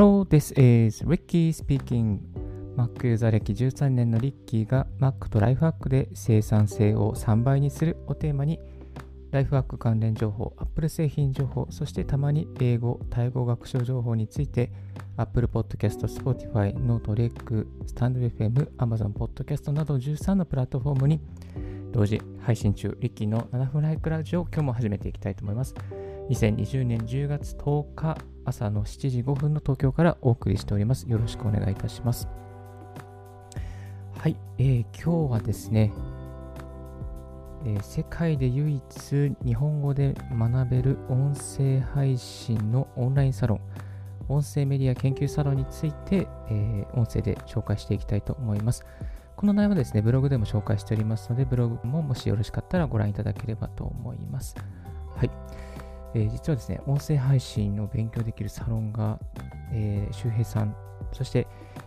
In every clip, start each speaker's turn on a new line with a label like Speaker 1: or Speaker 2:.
Speaker 1: Hello, this is Ricky speaking. Mac ユーザー歴13年のリッキーが Mac とライフハックで生産性を3倍にするをテーマにライフハック関連情報、Apple 製品情報、そしてたまに英語、タイ語学習情報について Apple Podcast、Spotify、Note、REC、StandFM、Amazon Podcast など13のプラットフォームに同時配信中、リッキーの7分ライクラジオを今日も始めていきたいと思います。2020年10月10日朝の7時5分の東京からお送りしております。よろしくお願いいたします。はい、えー、今日はですね、えー、世界で唯一日本語で学べる音声配信のオンラインサロン、音声メディア研究サロンについて、えー、音声で紹介していきたいと思います。この内容はですね、ブログでも紹介しておりますので、ブログももしよろしかったらご覧いただければと思います。はい。えー、実はですね、音声配信を勉強できるサロンが、えー、周平さん、そして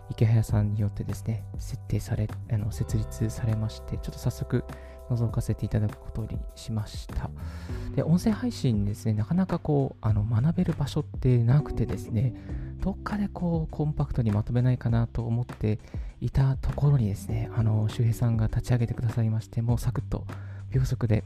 Speaker 1: 池早さんによってですね、設定され、あの設立されまして、ちょっと早速覗かせていただくことにしました。で、音声配信ですね、なかなかこう、あの学べる場所ってなくてですね、どっかでこう、コンパクトにまとめないかなと思っていたところにですね、あの、周平さんが立ち上げてくださいまして、もうサクッと秒速で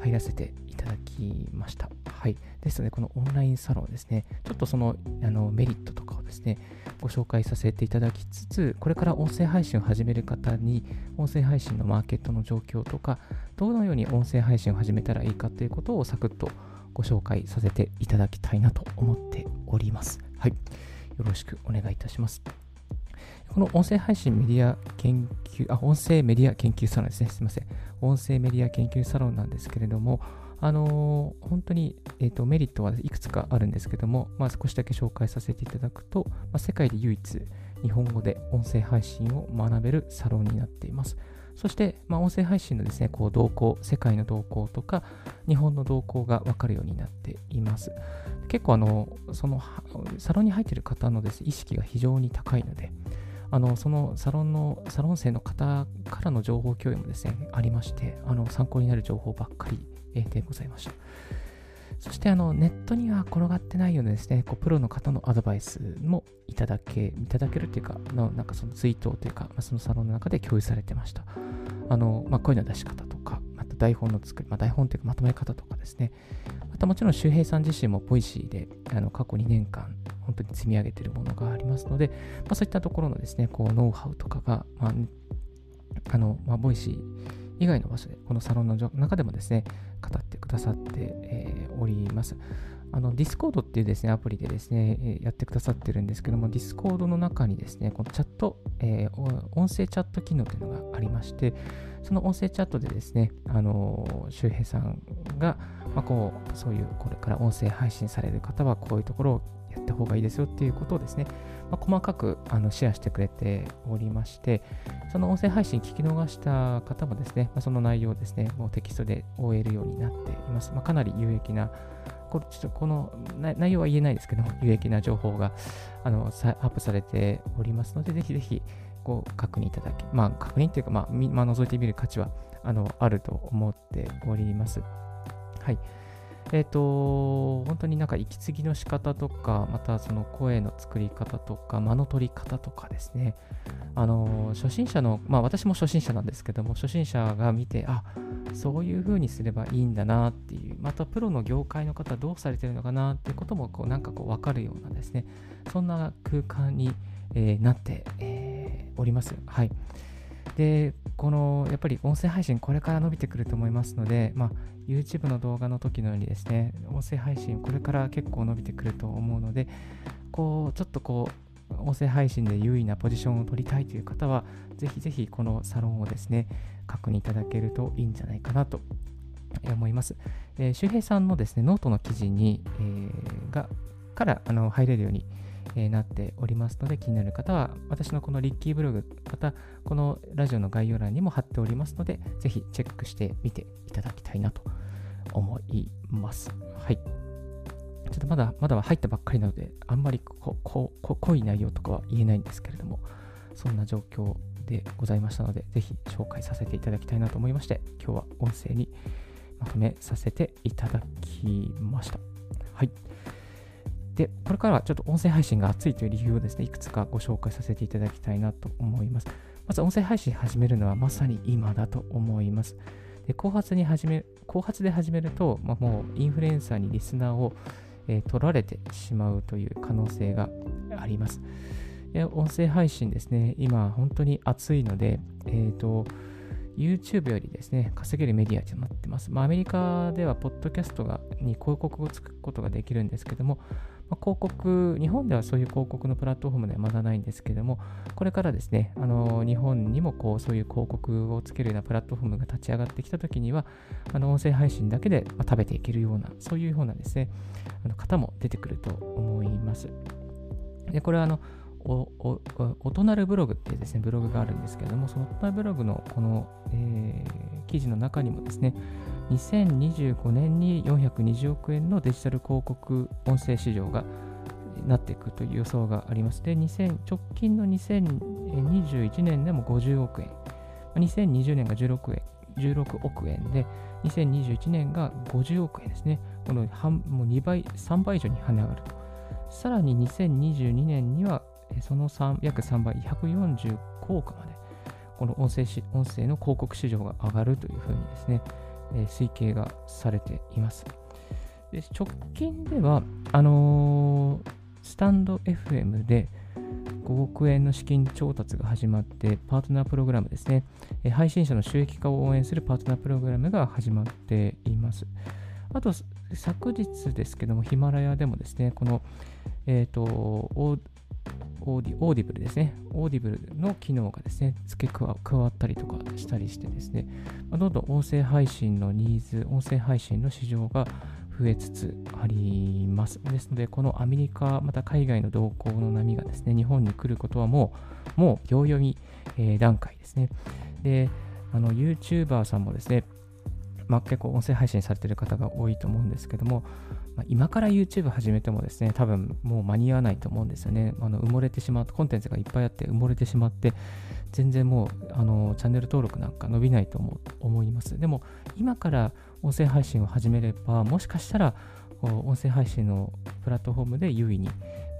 Speaker 1: 入らせていただきました。はい。ですので、このオンラインサロンですね、ちょっとそのあのメリットとかをですね、ご紹介させていただきつつ、これから音声配信を始める方に、音声配信のマーケットの状況とか、どのように音声配信を始めたらいいかということをサクッとご紹介させていただきたいなと思っております。はい。よろしくお願いいたします。この音声配信メディア研究、あ、音声メディア研究サロンですね。すみません。音声メディア研究サロンなんですけれども、あのー、本当に、えーと、メリットはいくつかあるんですけども、まあ、少しだけ紹介させていただくと、まあ、世界で唯一日本語で音声配信を学べるサロンになっています。そして、まあ、音声配信のですね、こう動向、世界の動向とか、日本の動向が分かるようになっています。結構、あの、その、サロンに入っている方のです、ね、意識が非常に高いので、あのそのサロンの、サロン生の方からの情報共有もですね、ありまして、あの参考になる情報ばっかりでございました。そしてあのネットには転がってないようなですね、こうプロの方のアドバイスもいただけ、いただけるというか、のなんかそのツイートというか、まあ、そのサロンの中で共有されてました。あの、まあ、声の出し方とか、台本の作り、まあ、台本というかまとめ方とかですね、またもちろん周平さん自身も Voicy であの過去2年間本当に積み上げているものがありますので、まあ、そういったところのですね、こう、ノウハウとかが、まあ、あの、まあ、 Voicy 以外の場所で、このサロンの中でもですね、語ってくださって、えー、おります。あの、ディスコードっていうですね、アプリでですね、やってくださってるんですけども、ディスコードの中にですね、このチャット、えー、音声チャット機能というのがありまして、その音声チャットでですね、あの、周平さんが、まあ、こう、そういう、これから音声配信される方は、こういうところをやった方がいいですよっていうことをですね、まあ、細かくあのシェアしてくれておりまして、その音声配信聞き逃した方もですね、まあ、その内容をですね、もうテキストで終えるようになっています。まあ、かなり有益な、こちょっとこの内容は言えないですけど、有益な情報があのアップされておりますので、ぜひぜひご確認いただき、まあ、確認というか、まあ、まあ、覗いてみる価値はあのあると思っております。はい。えっ、ー、と、本当になんか息継ぎの仕方とか、またその声の作り方とか、間の取り方とかですね、あの、初心者の、まあ私も初心者なんですけども、初心者が見て、あ、そういう風にすればいいんだなっていう、またプロの業界の方どうされてるのかなっていうことも、こう、なんかこう、わかるようなですね、そんな空間に、えー、なって、えー、おります。はい。で、このやっぱり音声配信これから伸びてくると思いますので、まあ、YouTube の動画の時のようにですね、音声配信これから結構伸びてくると思うので、こう、ちょっとこう、音声配信で優位なポジションを取りたいという方は、ぜひぜひこのサロンをですね、確認いただけるといいんじゃないかなと思います。えー、周平さんのですね、ノートの記事に、えー、がからあの入れるように、えー、なっておりますので、気になる方は、私のこのリッキーブログ、またこのラジオの概要欄にも貼っておりますので、ぜひチェックしてみていただきたいなと思います。はい。ちょっとまだ、まだ入ったばっかりなので、あんまりこここ濃い内容とかは言えないんですけれども、そんな状況でございましたので、ぜひ紹介させていただきたいなと思いまして、今日は音声にまとめさせていただきました。はい。で、これからはちょっと音声配信が熱いという理由をですね、いくつかご紹介させていただきたいなと思います。まず音声配信始めるのはまさに今だと思います。で後発に始め後発で始めると、まあ、もうインフルエンサーにリスナーを、えー、取られてしまうという可能性があります。音声配信ですね、今本当に熱いので、えっ、ー、と、YouTube よりですね、稼げるメディアとなってます。まあ、アメリカでは、ポッドキャストがに広告をつくことができるんですけども、まあ、広告、日本ではそういう広告のプラットフォームではまだないんですけども、これからですね、あの日本にもこうそういう広告をつけるようなプラットフォームが立ち上がってきたときには、あの音声配信だけでま食べていけるような、そういうようなですね、あの方も出てくると思います。で、これはあの、おおとなるブログっていうですね、ブログがあるんですけれども、そのおとなるブログのこの、えー、記事の中にもですね、2025年に420億円のデジタル広告音声市場がなっていくという予想があります。で、2000直近の2021年でも50億円、2020年が16億円 ,16 億円で、2021年が50億円ですね。この半もう2倍、3倍以上に跳ね上がると。さらに2022年にはその3約3倍、145億まで、この音声音声の広告市場が上がるというふうにですね、え、推計がされています。で直近では、あのー、スタンド FM で5億円の資金調達が始まって、パートナープログラムですね、え、配信者の収益化を応援するパートナープログラムが始まっています。あと、昨日ですけども、ヒマラヤでもですね、この、えっ、ー、と、オーディオーディブルですね。オーディブルの機能がですね、付け加わったりとかしたりしてですね、まあ、どんどん音声配信のニーズ、音声配信の市場が増えつつあります。ですので、このアメリカ、また海外の動向の波がですね、日本に来ることはもう、もう秒読み、えー、段階ですね。で、あの、YouTuber さんもですね、まあ、結構音声配信されてる方が多いと思うんですけども、まあ、今から YouTube 始めてもですね、多分もう間に合わないと思うんですよね。あの埋もれてしまう、コンテンツがいっぱいあって埋もれてしまって、全然もうあのチャンネル登録なんか伸びないと思思います。でも、今から音声配信を始めれば、もしかしたら音声配信のプラットフォームで優位に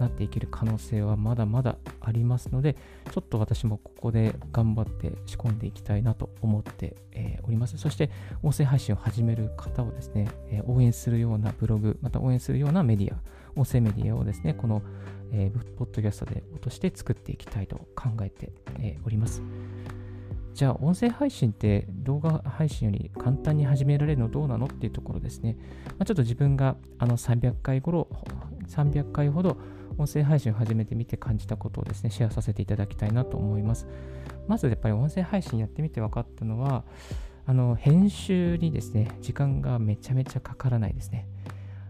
Speaker 1: なっていける可能性はまだまだありますので、ちょっと私もここで頑張って仕込んでいきたいなと思って、えー、おります。そして、音声配信を始める方をですね、えー、応援するようなブログ、また応援するようなメディア、音声メディアをですね、この、えー、ポッドキャストで落として作っていきたいと考えて、えおります。じゃあ、音声配信って動画配信より簡単に始められるのどうなのっていうところですね。まあ、ちょっと自分があの300回頃、300回ほど音声配信を始めてみて感じたことをですね、シェアさせていただきたいなと思います。まずやっぱり音声配信やってみて分かったのは、あの、編集にですね、時間がめちゃめちゃかからないですね。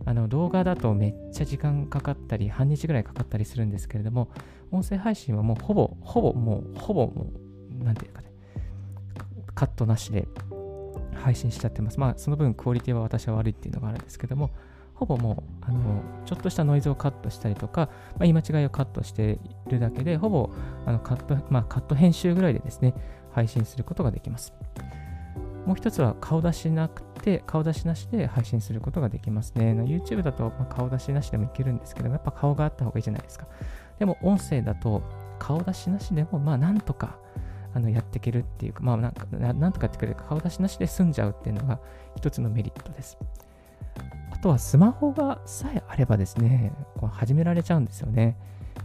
Speaker 1: あの動画だとめっちゃ時間かかったり、半日ぐらいかかったりするんですけれども、音声配信はもうほぼ、ほぼもう、ほぼもう、なんていうかね、カットなしで配信しちゃってます。まあ、その分クオリティは私は悪いっていうのがあるんですけども、ほぼもう、あの、ちょっとしたノイズをカットしたりとか、まあ、言い間違いをカットしているだけで、ほぼ、あの、カット、まあ、カット編集ぐらいでですね、配信することができます。もう一つは顔出しなくて、顔出しなしで配信することができますね。YouTube だとま顔出しなしでもいけるんですけども、やっぱ顔があった方がいいじゃないですか。でも音声だと顔出しなしでも、まあなんとかあのやっていけるっていうか、まあなんかなんとかやってくれる顔出しなしで済んじゃうっていうのが一つのメリットです。とはスマホがさえあればですね、こう始められちゃうんですよね。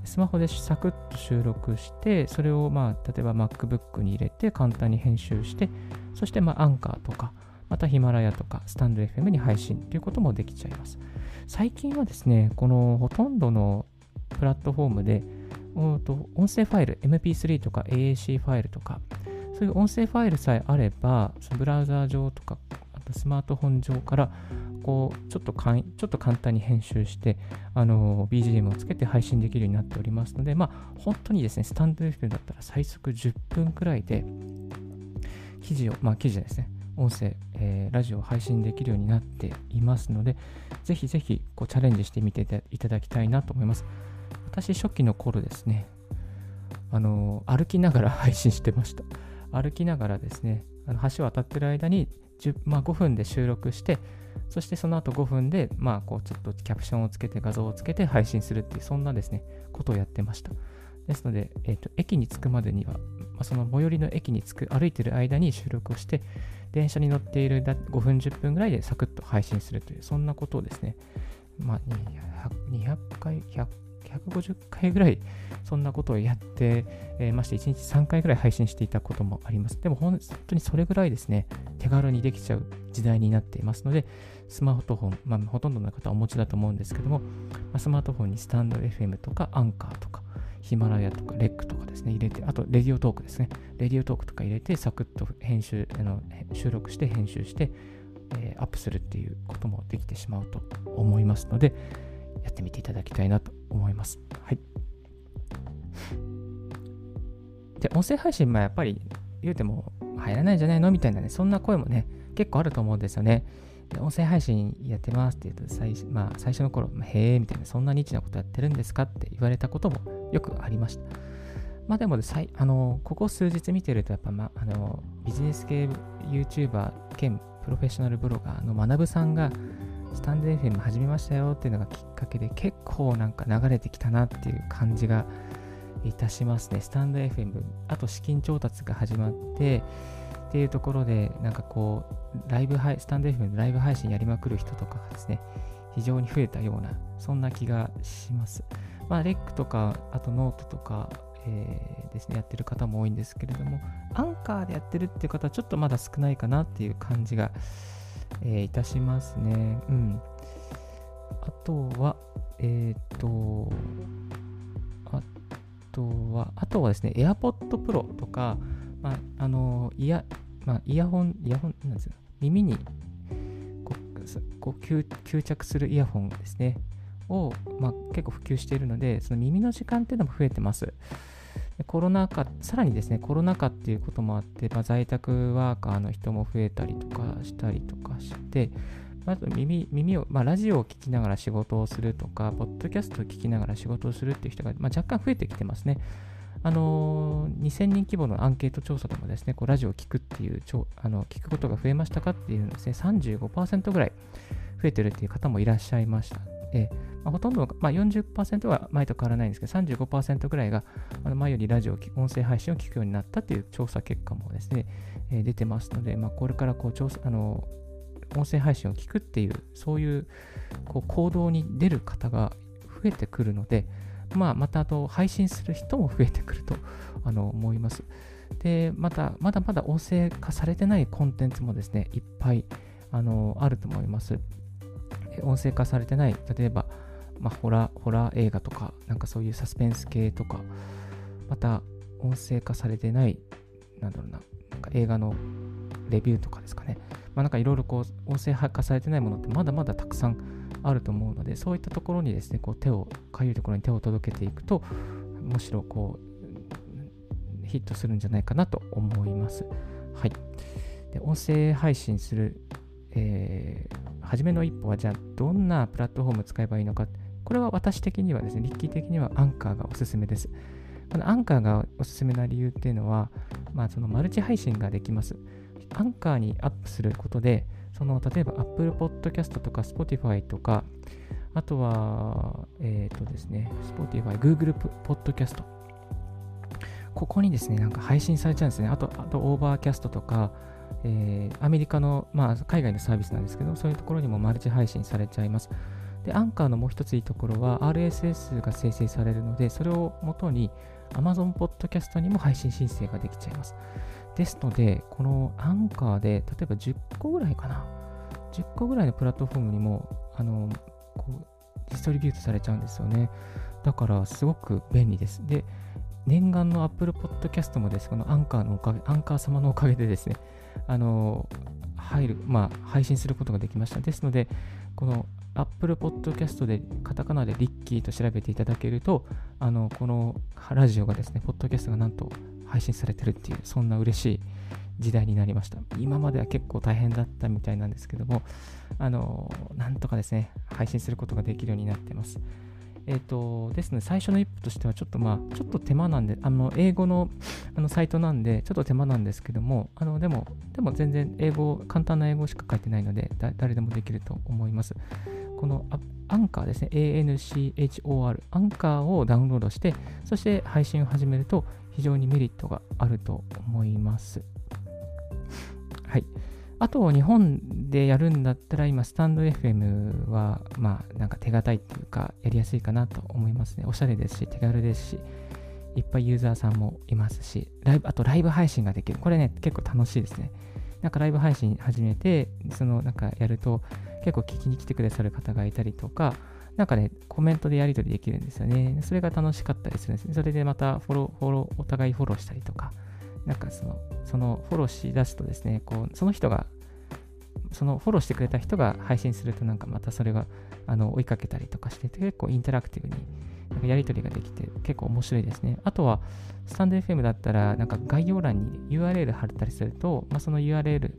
Speaker 1: スマホでサクッと収録して、それをまあ例えば MacBook に入れて簡単に編集して、そしてまあアンカーとか、またヒマラヤとかスタンド FM に配信ということもできちゃいます。最近はですね、このほとんどのプラットフォームで、音声ファイル、MP3 とか AAC ファイルとか、そういう音声ファイルさえあれば、ブラウザー上とか、あとスマートフォン上からこうちょっとかんちょっと簡単に編集してあの BGM をつけて配信できるようになっておりますので、まあ、本当にですね、スタンド FM だったら最速10分くらいで記事を、まあ記事ですね、音声、えー、ラジオを配信できるようになっていますので、ぜひぜひこうチャレンジしてみていただきたいなと思います。私、初期の頃ですね、あの歩きながら配信してました。歩きながらですね、あの橋渡ってる間にまあ、5分で収録して、そしてその後5分で、まあ、こうちょっとキャプションをつけて画像をつけて配信するっていう、そんなですね、ことをやってました。ですので、えーと、駅に着くまでには、まあ、その最寄りの駅に着く、歩いてる間に収録をして、電車に乗っている5分、10分ぐらいでサクッと配信するという、そんなことをですね、まあ、200, 回、100 150回ぐらいそんなことをやってえまして、1日3回ぐらい配信していたこともあります。でも本当にそれぐらいですね、手軽にできちゃう時代になっていますので、スマートフォン、まあ、ほとんどの方はお持ちだと思うんですけども、まあ、スマートフォンにスタンド FM とかアンカーとか、ヒマラヤとかレックとかですね、入れて、あとレディオトークですね、レディオトークとか入れて、サクッと編集、あの収録して編集して、えー、アップするっていうこともできてしまうと思いますので、やってみていただきたいなと思います。はい。で、音声配信、まあやっぱり言うても入らないんじゃないのみたいなね、そんな声もね、結構あると思うんですよね。で音声配信やってますって言うと最,、まあ、最初の頃、へえみたいな、そんなニッチなことやってるんですかって言われたこともよくありました。まあでもあの、ここ数日見てると、やっぱ、ま、あのビジネス系 YouTuber 兼プロフェッショナルブロガーの学さんが、スタンド FM 始めましたよっていうのがきっかけで結構なんか流れてきたなっていう感じがいたしますね。スタンド FM、あと資金調達が始まってっていうところでなんかこうライブ配スタンド FM のライブ配信やりまくる人とかがですね非常に増えたようなそんな気がします。まあレックとかあとノートとかえー、ですね、やってる方も多いんですけれども、アンカーでやってるっていう方はちょっとまだ少ないかなっていう感じがえー、いたしますね。うん。あとは、えっ、ー、と、あとは、あとはですね、AirPod Pro とか、まあ、あの、イヤ、まあ、イヤホン、イヤホン、なんですよ。耳にこうこう吸吸着するイヤホンですね。を、まあ、結構普及しているので、その耳の時間っていうのも増えてます。コロナ禍、さらにですね、コロナ禍っていうこともあって、まあ、在宅ワーカーの人も増えたりとかしたりとかして、あと耳耳を、まあ、ラジオを聴きながら仕事をするとか、ポッドキャストを聞きながら仕事をするっていう人が、まあ、若干増えてきてますね。あのー、2000人規模のアンケート調査でもですね、こうラジオを聞くっていうあの、聞くことが増えましたかっていうのですね、35%ぐらい増えてるっていう方もいらっしゃいました。えまあ、ほとんど、まあ40%、は前と変わらないんですけど、35%ぐらいがあの前よりラジオ、音声配信を聞くようになったという調査結果もですね、えー、出てますので、まあ、これからこう調査あの音声配信を聞くっていう、そういうこう行動に出る方が増えてくるので、まあ、またあと配信する人も増えてくるとあの思います。で、また、まだまだ音声化されてないコンテンツもですね、いっぱいあのあると思います。音声化されてない、例えば、まあ、ホラ、ホラー映画とか、なんかそういうサスペンス系とか、また音声化されてない、なんだろうな、なんか映画のレビューとかですかね。まあ、なんかいろいろこう、音声化されてないものってまだまだたくさんあると思うので、そういったところにですね、こう手を、かゆいところに手を届けていくと、むしろこう、ヒットするんじゃないかなと思います。はい。で音声配信するえー、初めの一歩はじゃあどんなプラットフォーム使えばいいのか。これは私的にはですね、リッキー的にはアンカーがおすすめです。このアンカーがおすすめな理由っていうのは、まあ、そのマルチ配信ができます。アンカーにアップすることで、その例えば Apple Podcast とか Spotify とか、あとは、えっ、ー、とですね、Spotify、Google Podcast。ここにですね、なんか配信されちゃうんですね。あと、あと、オーバーキャストとか、えー、アメリカの、まあ、海外のサービスなんですけど、そういうところにもマルチ配信されちゃいます。で、アンカーのもう一ついいところは RSS が生成されるので、それをもとに Amazon Podcast にも配信申請ができちゃいます。ですので、このアンカーで、例えば10個ぐらいかな、10個ぐらいのプラットフォームにも、あの、こう、ディストリビュートされちゃうんですよね。だから、すごく便利です。で、念願の Apple Podcast もです、このアンカーのおかげ、アンカー様のおかげでですね、あの、入る、まあ、配信することができました。ですので、この Apple Podcast でカタカナでリッキーと調べていただけると、あの、このラジオがですね、ポッドキャストがなんと配信されてるっていう、そんな嬉しい時代になりました。今までは結構大変だったみたいなんですけども、あの、なんとかですね、配信することができるようになってます。えっ、ー、と、ですので、最初の一歩としては、ちょっとまあ、ちょっと手間なんで、あの、英語のあのサイトなんで、ちょっと手間なんですけども、あの、でも、でも全然英語、簡単な英語しか書いてないので、誰でもできると思います。このアンカーですね、ANCHOR、アンカーをダウンロードして、そして配信を始めると、非常にメリットがあると思います。はい。あと、日本でやるんだったら、今、スタンド FM は、まあ、なんか手堅いっていうか、やりやすいかなと思いますね。おしゃれですし、手軽ですし、いっぱいユーザーさんもいますし、ライブ、あとライブ配信ができる。これね、結構楽しいですね。なんかライブ配信始めて、その、なんかやると、結構聞きに来てくださる方がいたりとか、なんかね、コメントでやり取りできるんですよね。それが楽しかったりするんですね。それでまたフォロー、フォロー、お互いフォローしたりとか、なんかその、そのフォローしだすとですね、こう、その人が、そのフォローしてくれた人が配信するとなんかまたそれがあの追いかけたりとかしてて結構インタラクティブになんかやり取りができて結構面白いですね。あとはスタンド FM だったらなんか概要欄に URL 貼ったりすると、まあ、その URL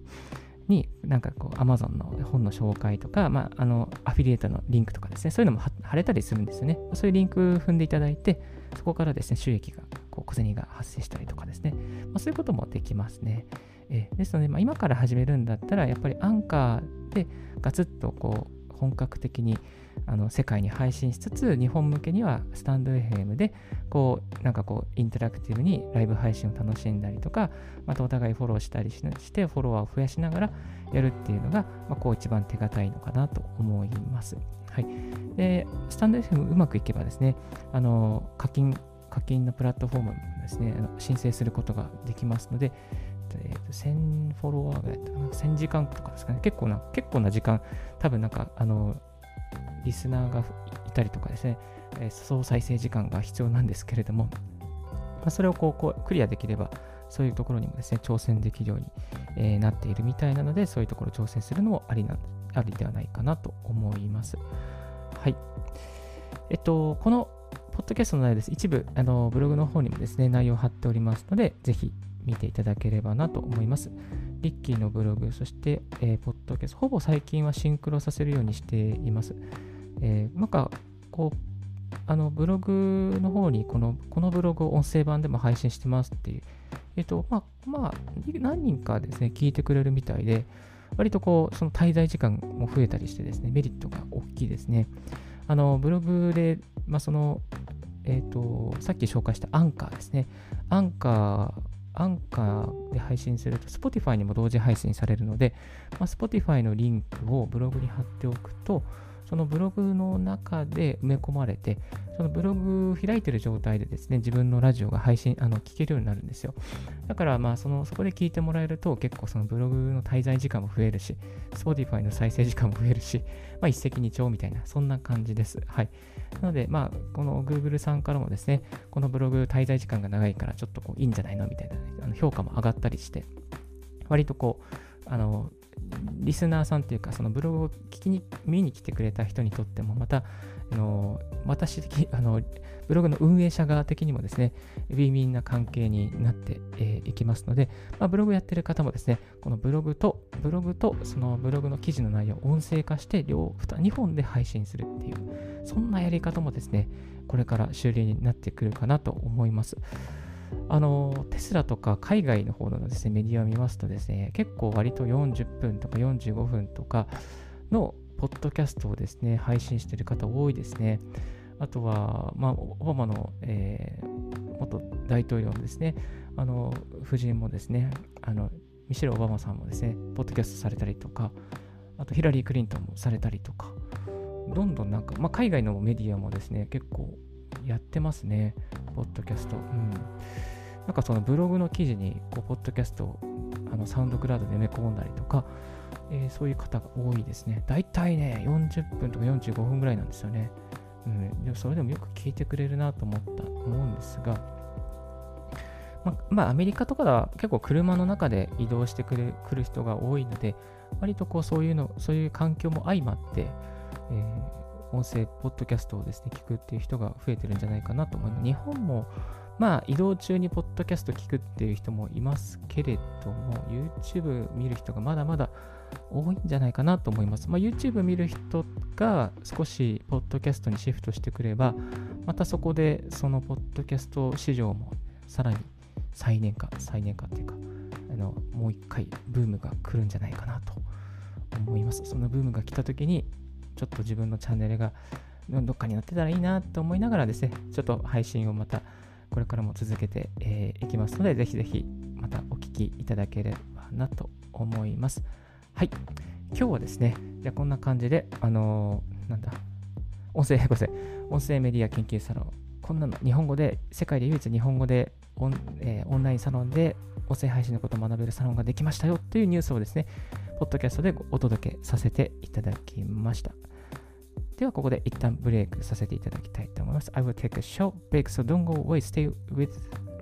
Speaker 1: になんかこう Amazon の本の紹介とか、まあ、あのアフィリエイトのリンクとかですね、そういうのも貼れたりするんですよね。そういうリンク踏んでいただいて、そこからですね、収益が、こう小銭が発生したりとかですね、まあ、そういうこともできますね。え、ですので、まあ、今から始めるんだったら、やっぱりアンカーでガツッとこう本格的にあの世界に配信しつつ、日本向けにはスタンド FM で、こう、なんかこう、インタラクティブにライブ配信を楽しんだりとか、またお互いフォローしたりして、フォロワーを増やしながらやるっていうのが、まあ、こう一番手堅いのかなと思います。はい。で、スタンド FM うまくいけばですね、あの、課金、課金のプラットフォームですね、あの申請することができますので、えー、と1000フォロワーぐらいだったか、1000時間とかですかね、結構な、結構な時間、多分なんか、あの、リスナーがいたりとかですね、えー、総再生時間が必要なんですけれども、まあ、それをこうこうクリアできれば、そういうところにもですね、挑戦できるように、えー、なっているみたいなので、そういうところ挑戦するのもありなありではないかなと思います。はい。えっと、このポッドキャストの内容です。一部、あのブログの方にもですね、内容を貼っておりますので、ぜひ見ていただければなと思います。リッキーのブログ、そして、えー、ポッドキャスト、ほぼ最近はシンクロさせるようにしています。えー、なんか、こう、あの、ブログの方にこの、このブログを音声版でも配信してますっていう、えっ、ー、と、まあ、まあ、何人かですね、聞いてくれるみたいで、割とこう、その滞在時間も増えたりしてですね、メリットが大きいですね。あの、ブログで、まあ、その、えっ、ー、と、さっき紹介したアンカーですね。アンカーアンカーで配信すると Spotify にも同時配信されるので、まあ、Spotify のリンクをブログに貼っておくと、そのブログの中で埋め込まれて、そのブログ開いてる状態でですね、自分のラジオが配信、あの、聞けるようになるんですよ。だから、まあ、その、そこで聞いてもらえると、結構そのブログの滞在時間も増えるし、Spotify の再生時間も増えるし、まあ、一石二鳥みたいな、そんな感じです。はい。なので、まあ、この Google さんからもですね、このブログ滞在時間が長いから、ちょっとこう、いいんじゃないの？みたいな、あの評価も上がったりして、割とこう、あの、リスナーさんっていうか、そのブログを聞きに、見に来てくれた人にとっても、また、あの私的、あの、ブログの運営者側的にもですね、ウィンウィンな関係になってえー、いきますので、まあ、ブログやってる方もですね、このブログと、ブログとそのブログの記事の内容を音声化して両、2本で配信するっていう、そんなやり方もですね、これから主流になってくるかなと思います。あの、テスラとか海外の方のですね、メディアを見ますとですね、結構割と40分とか45分とかのポッドキャストをですね、配信している方多いですね。あとは、まあ、オバマの、えー、元大統領のですね、あの、夫人もですね、あの、ミシェル・オバマさんもですね、ポッドキャストされたりとか、あとヒラリー・クリントンもされたりとか、どんどんなんか、まあ、海外のメディアもですね、結構やってますね、ポッドキャスト。うん。なんかそのブログの記事に、こう、ポッドキャストをあのサウンドクラウドで埋め込んだりとか、えー、そういう方が多いですね。だいたいね、40分とか45分ぐらいなんですよね。うん、でもそれでもよく聞いてくれるなと思った、思うんですが、ままあ、アメリカとかでは結構車の中で移動してくる来る人が多いので、割とこうそういうの、そういう環境も相まって、えー音声、ポッドキャストをですね、聞くっていう人が増えてるんじゃないかなと思います。日本も、まあ、移動中にポッドキャスト聞くっていう人もいますけれども、YouTube 見る人がまだまだ多いんじゃないかなと思います。まあ、YouTube 見る人が少しポッドキャストにシフトしてくれば、またそこでそのポッドキャスト市場もさらに再燃化、再燃化っていうか、あのもう一回ブームが来るんじゃないかなと思います。そのブームが来た時に、ちょっと自分のチャンネルがどっかになってたらいいなと思いながらですね、ちょっと配信をまたこれからも続けて、えー、きますので、ぜひぜひまたお聞きいただければなと思います。はい。今日はですね、じゃこんな感じで、あのー、なんだ、音声、ごめんなさい、音声メディア研究サロン、こんなの日本語で、世界で唯一日本語でオン,、えー、オンラインサロンで音声配信のことを学べるサロンができましたよっていうニュースをですね、ポッドキャストでお届けさせていただきました。では、ここで一旦ブレイクさせていただきたいと思います。I will take a short break, so don't go away. Stay with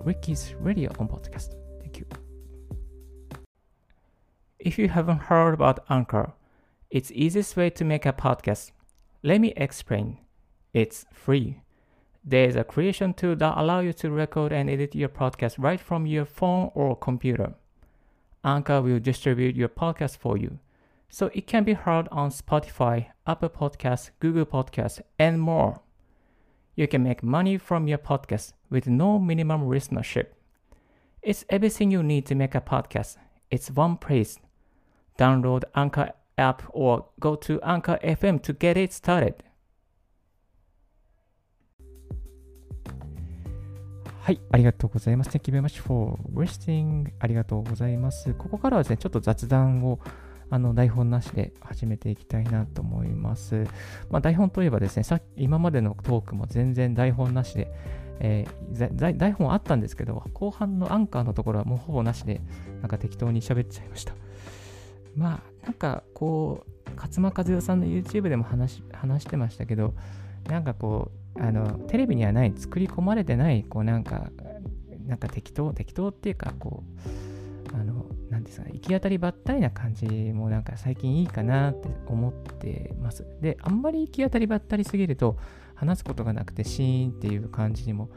Speaker 1: Ricky's Radio on podcast. Thank you. If you haven't heard about Anchor, it's easiest way to make a podcast. Let me explain. It's free. There is a creation tool that allows you to record and edit your podcast right from your phone or computer. Anchor will distribute your podcast for you, so it can be heard on Spotify, Apple Podcasts, Google Podcasts, and more. You can make money from your podcast with no minimum listenership. It's everything you need to make a podcast. It's one place Download Anchor app or go to Anchor FM to get it started. はい、ありがとうございます。Thank you very much for listening. ありがとうございます。ここからはですね、ちょっと雑談をあの台本なしで始めていきたいなと思います。まあ、台本といえばですね、さ今までのトークも全然台本なしで、えー、台本あったんですけど、後半のアンカーのところはもうほぼなしで、なんか適当に喋っちゃいました。まあなんかこう勝間和代さんの YouTube でも話話してましたけどなんかこうあのテレビにはない作り込まれてないこうなんかなんか適当適当っていうかこうあの何ですかね行き当たりばったりな感じもなんか最近いいかなって思ってます。であんまり行き当たりばったりすぎると話すことがなくてシーンっていう感じにも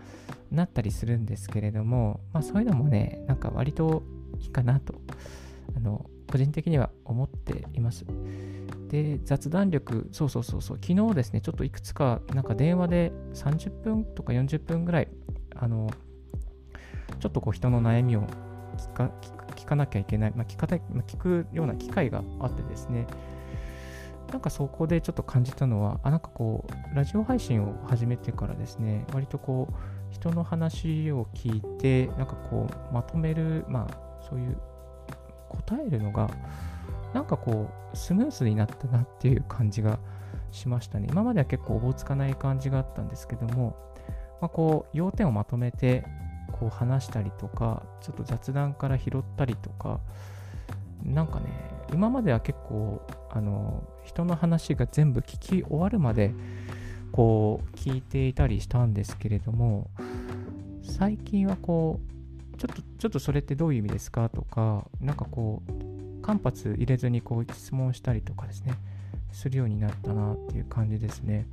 Speaker 1: なったりするんですけれどもまあそういうのもねなんか割といいかなとあの個人的には思っています。で、雑談力、そうそうそうそう、昨日ですね、ちょっといくつか、なんか電話で30分とか40分ぐらい、あの、ちょっとこう人の悩みを聞か聞かなきゃいけない、まあ、聞かたまあ、聞くような機会があってですね、なんかそこでちょっと感じたのは、あ、なんかこう、ラジオ配信を始めてからですね、割とこう、人の話を聞いて、なんかこう、まとめる、まあ、そういう答えるのが、なんかこう、スムーズになったなっていう感じがしましたね。今までは結構おぼつかない感じがあったんですけども、まあ、こう、要点をまとめて、こう話したりとか、ちょっと雑談から拾ったりとか、なんかね、今までは結構、あの、人の話が全部聞き終わるまで、こう、聞いていたりしたんですけれども、最近はこう、ちょっと、ちょっとそれってどういう意味ですかとか、なんかこう、間髪入れずにこう質問したりとかですね、するようになったなっていう感じですね。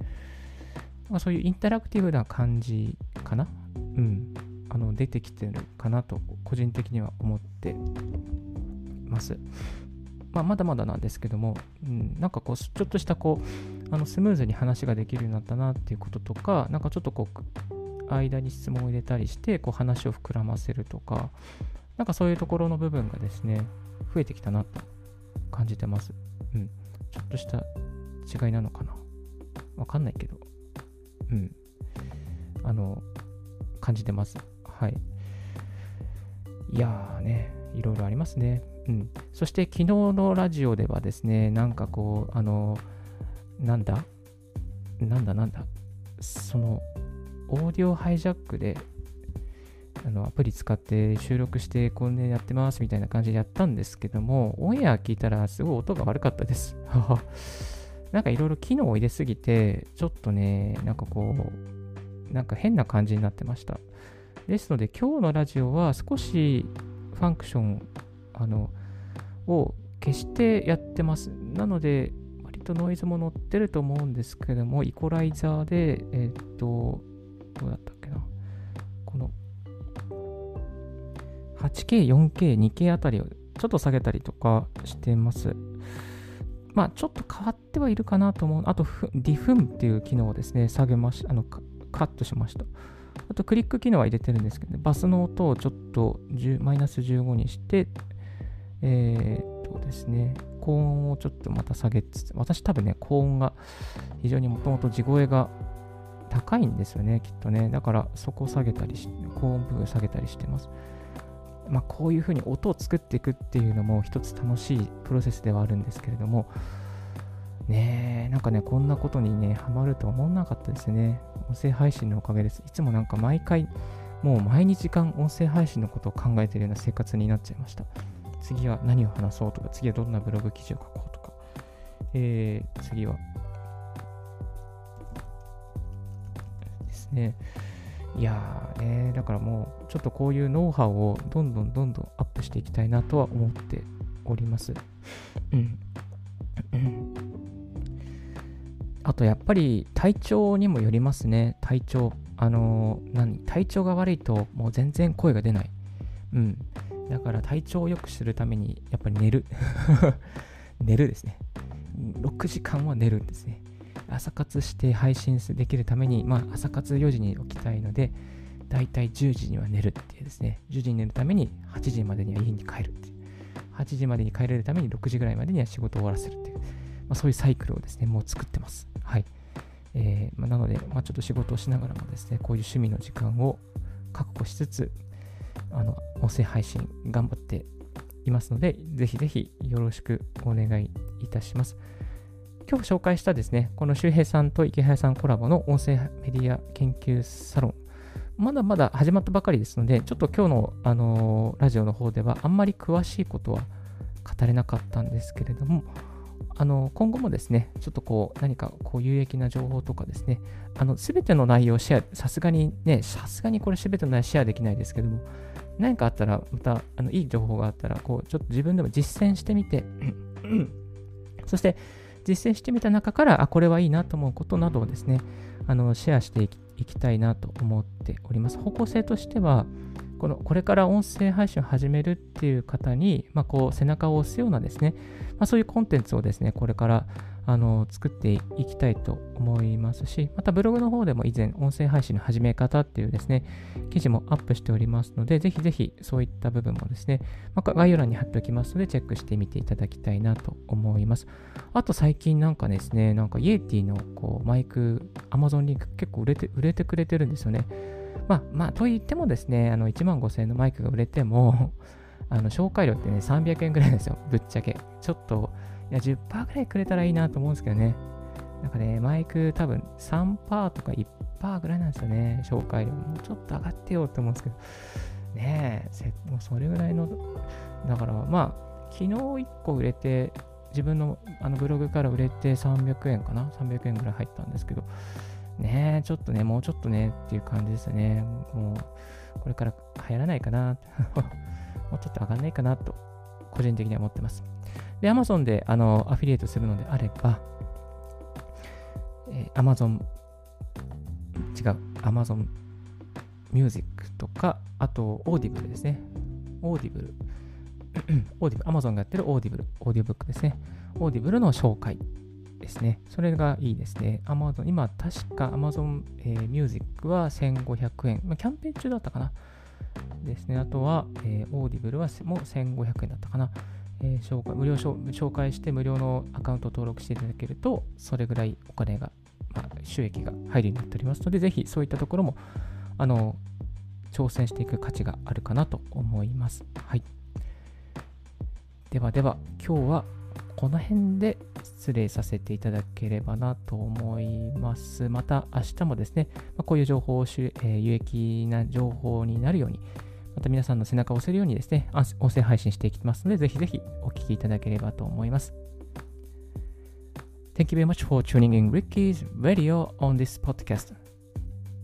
Speaker 1: まあ、そういうインタラクティブな感じかな？うん。あの、出てきてるかなと、個人的には思ってます。まあ、まだまだなんですけども、うん、なんかこう、ちょっとしたこう、あのスムーズに話ができるようになったなっていうこととか、なんかちょっとこう、間に質問を入れたりして、こう話を膨らませるとか、なんかそういうところの部分がですね、増えてきたなと感じてます。うん。ちょっとした違いなのかな。わかんないけど。うん。あの、感じてます。はい。いやーね、いろいろありますね。うん。そして昨日のラジオではですね、なんかこう、あの、なんだ？なんだなんだ？その、オーディオハイジャックであのアプリ使って収録してこんでやってますみたいな感じでやったんですけども、オンエア聞いたらすごい音が悪かったです。なんかいろいろ機能を入れすぎて、ちょっとね、なんかこう、なんか変な感じになってました。ですので今日のラジオは少しファンクションあのを消してやってます。なので、割とノイズも乗ってると思うんですけども、イコライザーで、えっ、と、どうだったっけな。この 8K、4K、2K あたりをちょっと下げたりとかしてます。まあ、ちょっと変わってはいるかなと思う。あと、ディフンっていう機能をですね、下げましあのカットしました。あと、クリック機能は入れてるんですけど、ね、バスの音をちょっとマイナス15にして、えー、っとですね、高音をちょっとまた下げつつ、私多分ね、高音が非常にもともと地声が高いんですよね、きっとね。だからそこを下げたりして、高音部下げたりしてます。まあ、こういうふうに音を作っていくっていうのも一つ楽しいプロセスではあるんですけれども、ねえ、なんかね、こんなことにね、ハマると思わなかったですね。音声配信のおかげです。いつもなんか毎回、もう毎日間音声配信のことを考えているような生活になっちゃいました。次は何を話そうとか、次はどんなブログ記事を書こうとか、えー、次は、ね。いやーね、だからもう、ちょっとこういうノウハウをどんどんどんどんアップしていきたいなとは思っております。うん。あとやっぱり体調にもよりますね。体調。あのー、何？体調が悪いともう全然声が出ない。うん。だから体調を良くするためにやっぱり寝る。寝るですね。6時間は寝るんですね。朝活して配信できるために、まあ、朝活4時に起きたいので、だいたい10時には寝るっていうですね、10時に寝るために8時までには家に帰るっていう、8時までに帰れるために6時ぐらいまでには仕事を終わらせるっていう、まあ、そういうサイクルをですね、もう作ってます。はい。えーまあ、なので、まあ、ちょっと仕事をしながらもですね、こういう趣味の時間を確保しつつ、あの、音声配信頑張っていますので、ぜひぜひよろしくお願いいたします。今日紹介したですね、この周平さんと池早さんコラボの音声メディア研究サロン、まだまだ始まったばかりですので、ちょっと今日の、あのー、ラジオの方ではあんまり詳しいことは語れなかったんですけれども、あの今後もですね、ちょっとこう何かこう有益な情報とかですね、あの全ての内容をシェア、さすがにね、さすがにこれ全ての内容シェアできないですけども、何かあったら、またあのいい情報があったら、こうちょっと自分でも実践してみて、そして実践してみた中から、あ、これはいいなと思うことなどをですね、あのシェアしていきたいなと思っております。方向性としては、このこれから音声配信を始めるっていう方に、まあ、こう背中を押すようなですね、まあ、そういうコンテンツをですね、これからあの作っていきたいと思いますし、またブログの方でも以前、音声配信の始め方っていうですね、記事もアップしておりますので、ぜひぜひそういった部分もですね、まあ、概要欄に貼っておきますので、チェックしてみていただきたいなと思います。あと最近なんかですね、なんかイエティのこうマイク、Amazon リンク結構売れて売れてくれてるんですよね。まあ、まあ、と言ってもですね、あの1万5000円のマイクが売れても、あの紹介料ってね、300円ぐらいですよ、ぶっちゃけ。ちょっと、いや、10%ぐらいくれたらいいなと思うんですけどね。なんかね、マイク多分3%とか1%ぐらいなんですよね、紹介料。もうちょっと上がってよって思うんですけど。ねえ、もうそれぐらいの、だからまあ、昨日1個売れて、自分のあのブログから売れて300円かな ?300 円ぐらい入ったんですけど、ねえ、ちょっとね、もうちょっとねっていう感じですね。もう、これから流行らないかな。もうちょっと上がんないかなと、個人的には思ってます。で、Amazon であのアフィリエイトするのであれば、えー、Amazon、違う、Amazon Music とか、あと Audible ですね。Audible。オーディブ Amazon がやってるオーディブル、オーディオブックですね。オーディブルの紹介ですね。それがいいですね。Amazon、今、確か Amazon、えー、Music は1500円、ま。キャンペーン中だったかな。ですね。あとは、えー、Audible はもう1500円だったかな。えー、紹介無料紹介して無料のアカウントを登録していただけると、それぐらいお金が、まあ、収益が入るようになっておりますので、ぜひそういったところも、あの、挑戦していく価値があるかなと思います。はい。ではでは、今日はこの辺で失礼させていただければなと思います。また明日もですね、ま、こういう情報を、えー、有益な情報になるように、また皆さんの背中を押せるようにですね、音声配信していきますので、ぜひぜひお聞きいただければと思います。Thank you very much for tuning in Ricky's Radio on this podcast.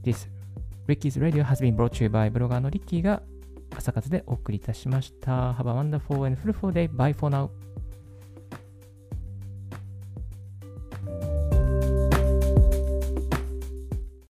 Speaker 1: This Ricky's Radio has been brought to you by ブロガーのリッキーが朝活でお送りいたしました。Have a wonderful and fruitful day. Bye for now.